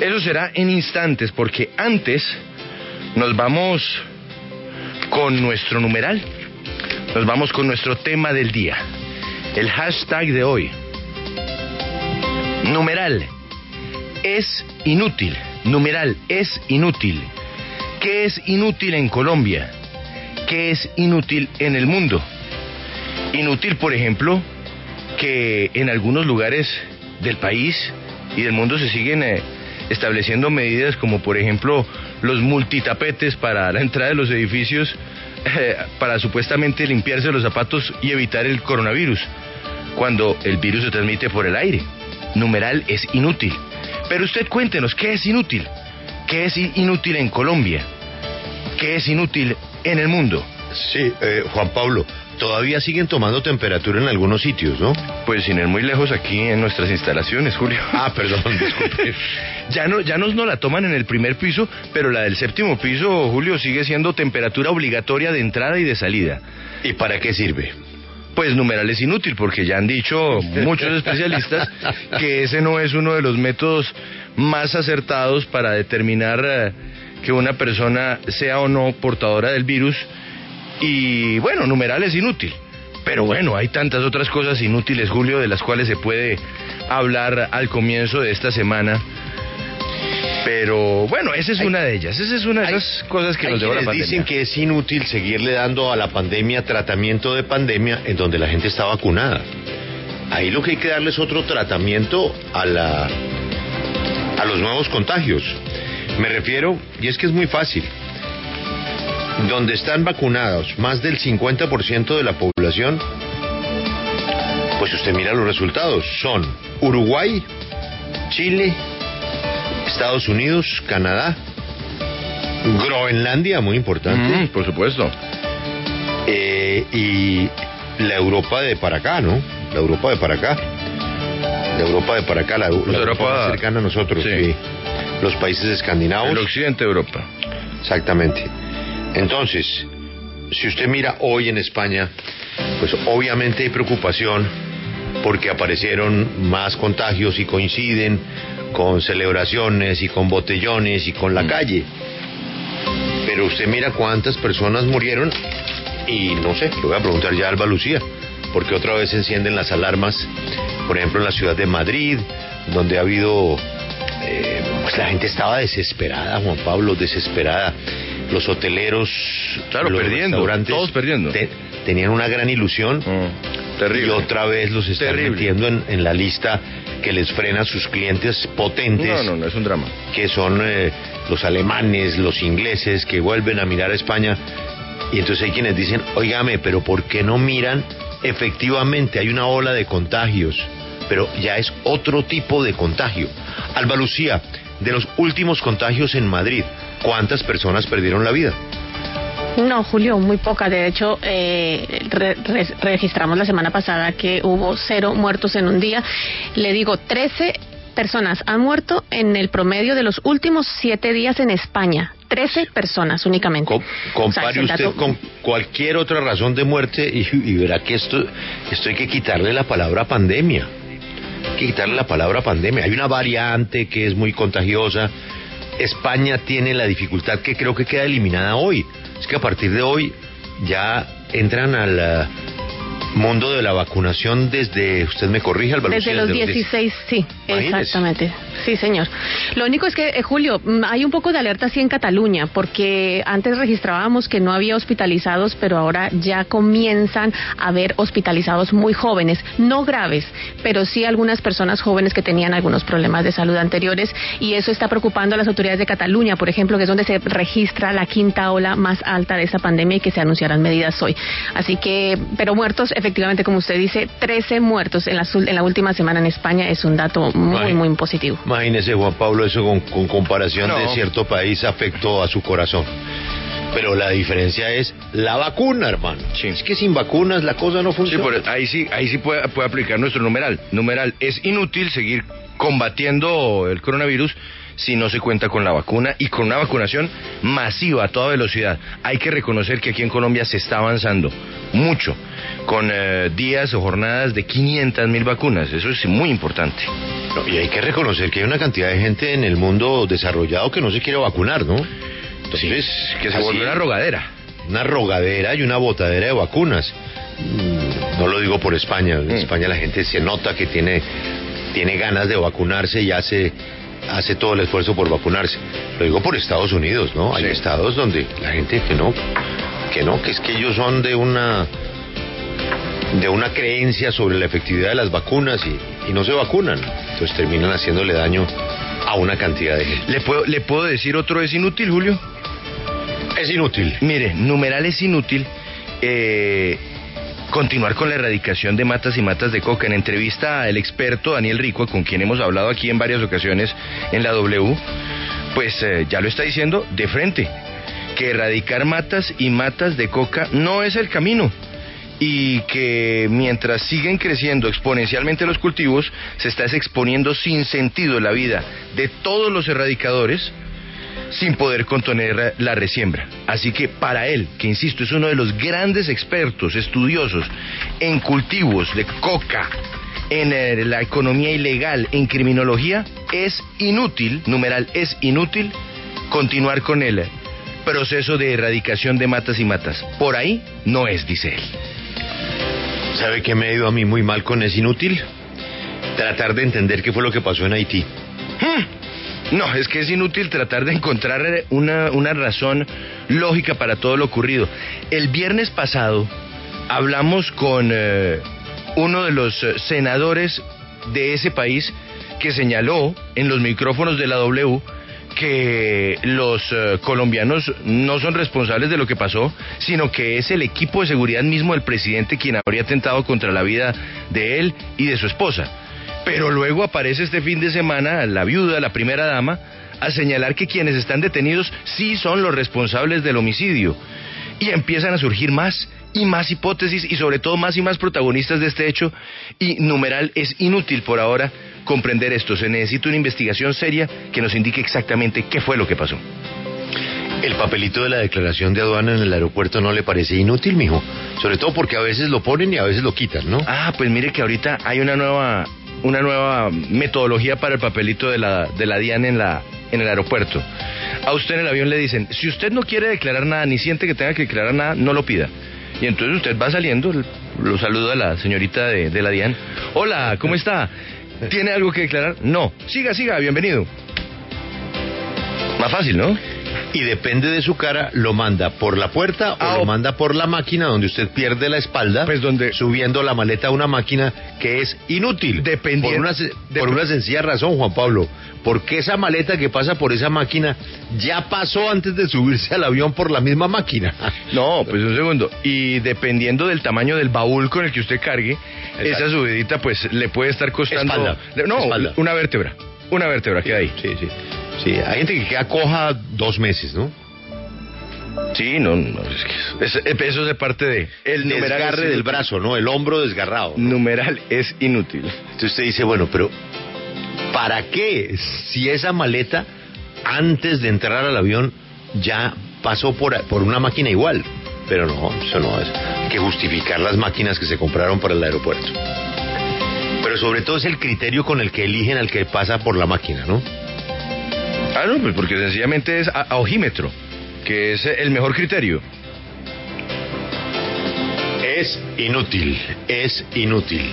Eso será en instantes, porque antes nos vamos con nuestro numeral, nos vamos con nuestro tema del día, el hashtag de hoy. Numeral, es inútil. Numeral, es inútil. ¿Qué es inútil en Colombia? ¿Qué es inútil en el mundo? Inútil, por ejemplo, que en algunos lugares del país y del mundo se siguen eh, estableciendo medidas como por ejemplo los multitapetes para la entrada de los edificios eh, para supuestamente limpiarse los zapatos y evitar el coronavirus, cuando el virus se transmite por el aire. Numeral es inútil. Pero usted cuéntenos, ¿qué es inútil? ¿Qué es inútil en Colombia? ¿Qué es inútil en el mundo? Sí, eh, Juan Pablo, todavía siguen tomando temperatura en algunos sitios, ¿no? Pues sin ir muy lejos aquí en nuestras instalaciones, Julio. Ah, perdón, disculpe. ya no, ya nos no la toman en el primer piso, pero la del séptimo piso, Julio, sigue siendo temperatura obligatoria de entrada y de salida. ¿Y para qué sirve? Pues numeral es inútil, porque ya han dicho muchos especialistas que ese no es uno de los métodos más acertados para determinar eh, que una persona sea o no portadora del virus. Y bueno, numeral es inútil. Pero bueno, hay tantas otras cosas inútiles, Julio, de las cuales se puede hablar al comienzo de esta semana. Pero bueno, esa es una de ellas. Esa es una de esas cosas que nos lleva la pandemia. dicen que es inútil seguirle dando a la pandemia tratamiento de pandemia en donde la gente está vacunada. Ahí lo que hay que darle es otro tratamiento a la a los nuevos contagios. Me refiero, y es que es muy fácil. Donde están vacunados más del 50% de la población, pues usted mira los resultados. Son Uruguay, Chile, Estados Unidos, Canadá, Groenlandia, muy importante. Mm, por supuesto. Eh, y la Europa de para acá, ¿no? La Europa de para acá. La Europa de para acá, la, la Europa- más cercana a nosotros, Sí. sí. Los países escandinavos. El occidente de Europa. Exactamente. Entonces, si usted mira hoy en España, pues obviamente hay preocupación porque aparecieron más contagios y coinciden con celebraciones y con botellones y con la calle. Pero usted mira cuántas personas murieron y no sé, le voy a preguntar ya a Alba Lucía, porque otra vez se encienden las alarmas, por ejemplo en la ciudad de Madrid, donde ha habido eh, pues la gente estaba desesperada, Juan Pablo, desesperada. Los hoteleros, Claro, los perdiendo, restaurantes, todos perdiendo. te- tenían una gran ilusión Mm, terrible. y otra vez los están Terrible. metiendo en, en la lista que les frena a sus clientes potentes, No, no, no, es un drama. que son eh, los alemanes, los ingleses, que vuelven a mirar a España. Y entonces hay quienes dicen, oígame, pero ¿por qué no miran? Efectivamente, hay una ola de contagios, pero ya es otro tipo de contagio. Alba Lucía, de los últimos contagios en Madrid, ¿cuántas personas perdieron la vida? No, Julio, muy poca. De hecho, eh, re- re- registramos la semana pasada que hubo cero muertos en un día. Le digo, 13 personas han muerto en el promedio de los últimos siete días en España. 13 personas únicamente. Com- O sea, compare usted dato- con cualquier otra razón de muerte y, y verá que esto, esto hay que quitarle la palabra pandemia. Hay que quitarle la palabra pandemia. Hay una variante que es muy contagiosa. España tiene la dificultad que creo que queda eliminada hoy. Es que a partir de hoy ya entran al mundo de la vacunación desde, usted me corrige, Álvaro. Desde sí, los desde 16, sí, Imagínese. exactamente. Sí, señor. Lo único es que, eh, Julio, mm, hay un poco de alerta así en Cataluña, porque antes registrábamos que no había hospitalizados, pero ahora ya comienzan a haber hospitalizados muy jóvenes, no graves, pero sí algunas personas jóvenes que tenían algunos problemas de salud anteriores, y eso está preocupando a las autoridades de Cataluña, por ejemplo, que es donde se registra la quinta ola más alta de esta pandemia y que se anunciarán medidas hoy. Así que, pero muertos, efectivamente, como usted dice, 13 muertos en la, sul- en la última semana en España es un dato muy, muy positivo. Imagínese, Juan Pablo, eso con, con comparación No. de cierto país afectó a su corazón. Pero la diferencia es la vacuna, hermano. Sí. Es que sin vacunas la cosa no Sí, funciona. por- ahí sí, ahí sí puede, puede aplicar nuestro numeral. Numeral, es inútil seguir combatiendo el coronavirus si no se cuenta con la vacuna y con una vacunación masiva a toda velocidad. Hay que reconocer que aquí en Colombia se está avanzando mucho, con eh, días o jornadas de 500 mil vacunas. Eso es muy importante. No, y hay que reconocer que hay una cantidad de gente en el mundo desarrollado que no se quiere vacunar, ¿no? Entonces, que se vuelve una rogadera. Una rogadera y una botadera de vacunas. Mm, No lo digo por España. En Mm. España la gente se nota que tiene, tiene ganas de vacunarse y hace, hace todo el esfuerzo por vacunarse. Lo digo por Estados Unidos, ¿no? Hay estados donde la gente que no, que no, que es que ellos son de una de una creencia sobre la efectividad de las vacunas y, y no se vacunan. Entonces terminan haciéndole daño a una cantidad de gente. ¿Le puedo, ¿Le puedo decir otro es inútil, Julio? Es inútil. Mire, numeral es inútil eh, continuar con la erradicación de matas y matas de coca. En entrevista al experto Daniel Rico, con quien hemos hablado aquí en varias ocasiones en la W, pues eh, ya lo está diciendo de frente, que erradicar matas y matas de coca no es el camino. Y que mientras siguen creciendo exponencialmente los cultivos, se está exponiendo sin sentido la vida de todos los erradicadores, sin poder contener la resiembra. Así que para él, que insisto, es uno de los grandes expertos, estudiosos en cultivos de coca, en eh, la economía ilegal, en criminología, es inútil, numeral, es inútil continuar con el proceso de erradicación de matas y matas. Por ahí no es, dice él. ¿Sabe qué me ha ido a mí muy mal con es inútil? Tratar de entender qué fue lo que pasó en Haití. Hmm. No, es que es inútil tratar de encontrar eh, una, una razón lógica para todo lo ocurrido. El viernes pasado hablamos con eh, uno de los eh, senadores de ese país que señaló en los micrófonos de la W que los eh, colombianos no son responsables de lo que pasó, sino que es el equipo de seguridad mismo del presidente quien habría atentado contra la vida de él y de su esposa. Pero luego aparece este fin de semana la viuda, la primera dama, a señalar que quienes están detenidos sí son los responsables del homicidio. Y empiezan a surgir más y más hipótesis y sobre todo más y más protagonistas de este hecho. Y numeral es inútil por ahora comprender esto. Se necesita una investigación seria que nos indique exactamente qué fue lo que pasó. ¿El papelito de la declaración de aduana en el aeropuerto no le parece inútil, mijo? Sobre todo porque a veces lo ponen y a veces lo quitan, ¿no? Ah, pues mire que ahorita hay una nueva una nueva metodología para el papelito de la, de la DIAN en, la, en el aeropuerto. A usted en el avión le dicen, si usted no quiere declarar nada, ni siente que tenga que declarar nada, no lo pida. Y entonces usted va saliendo, lo saluda la señorita de, de la DIAN. Hola, ¿cómo está? ¿Tiene algo que declarar? No. Siga, siga, bienvenido. Más fácil, ¿no? Y depende de su cara, lo manda por la puerta Ah, o lo o- manda por la máquina donde usted pierde la espalda, Pues donde- subiendo la maleta a una máquina que es inútil. Dependiendo- Por una, por una sencilla razón, Juan Pablo. Porque esa maleta que pasa por esa máquina ya pasó antes de subirse al avión por la misma máquina. No, pues un segundo. Y dependiendo del tamaño del baúl con el que usted cargue, esa subidita pues le puede estar costando... Espalda, No, espalda. una vértebra. Una vértebra queda ahí. Sí, sí. Sí, hay gente que queda coja dos meses, ¿no? Sí, no, no, es que es- es- eso es de parte de... El desgarre del brazo, ¿no? El hombro desgarrado. Numeral es inútil. Entonces usted dice, bueno, pero ¿para qué? Si esa maleta antes de entrar al avión ya pasó por, por una máquina igual. Pero no, eso no es. Hay que justificar las máquinas que se compraron para el aeropuerto. Pero sobre todo es el criterio con el que eligen al que pasa por la máquina, ¿no? Ah, no, pues porque sencillamente es a, a ojímetro, que es el mejor criterio. Es inútil, es inútil.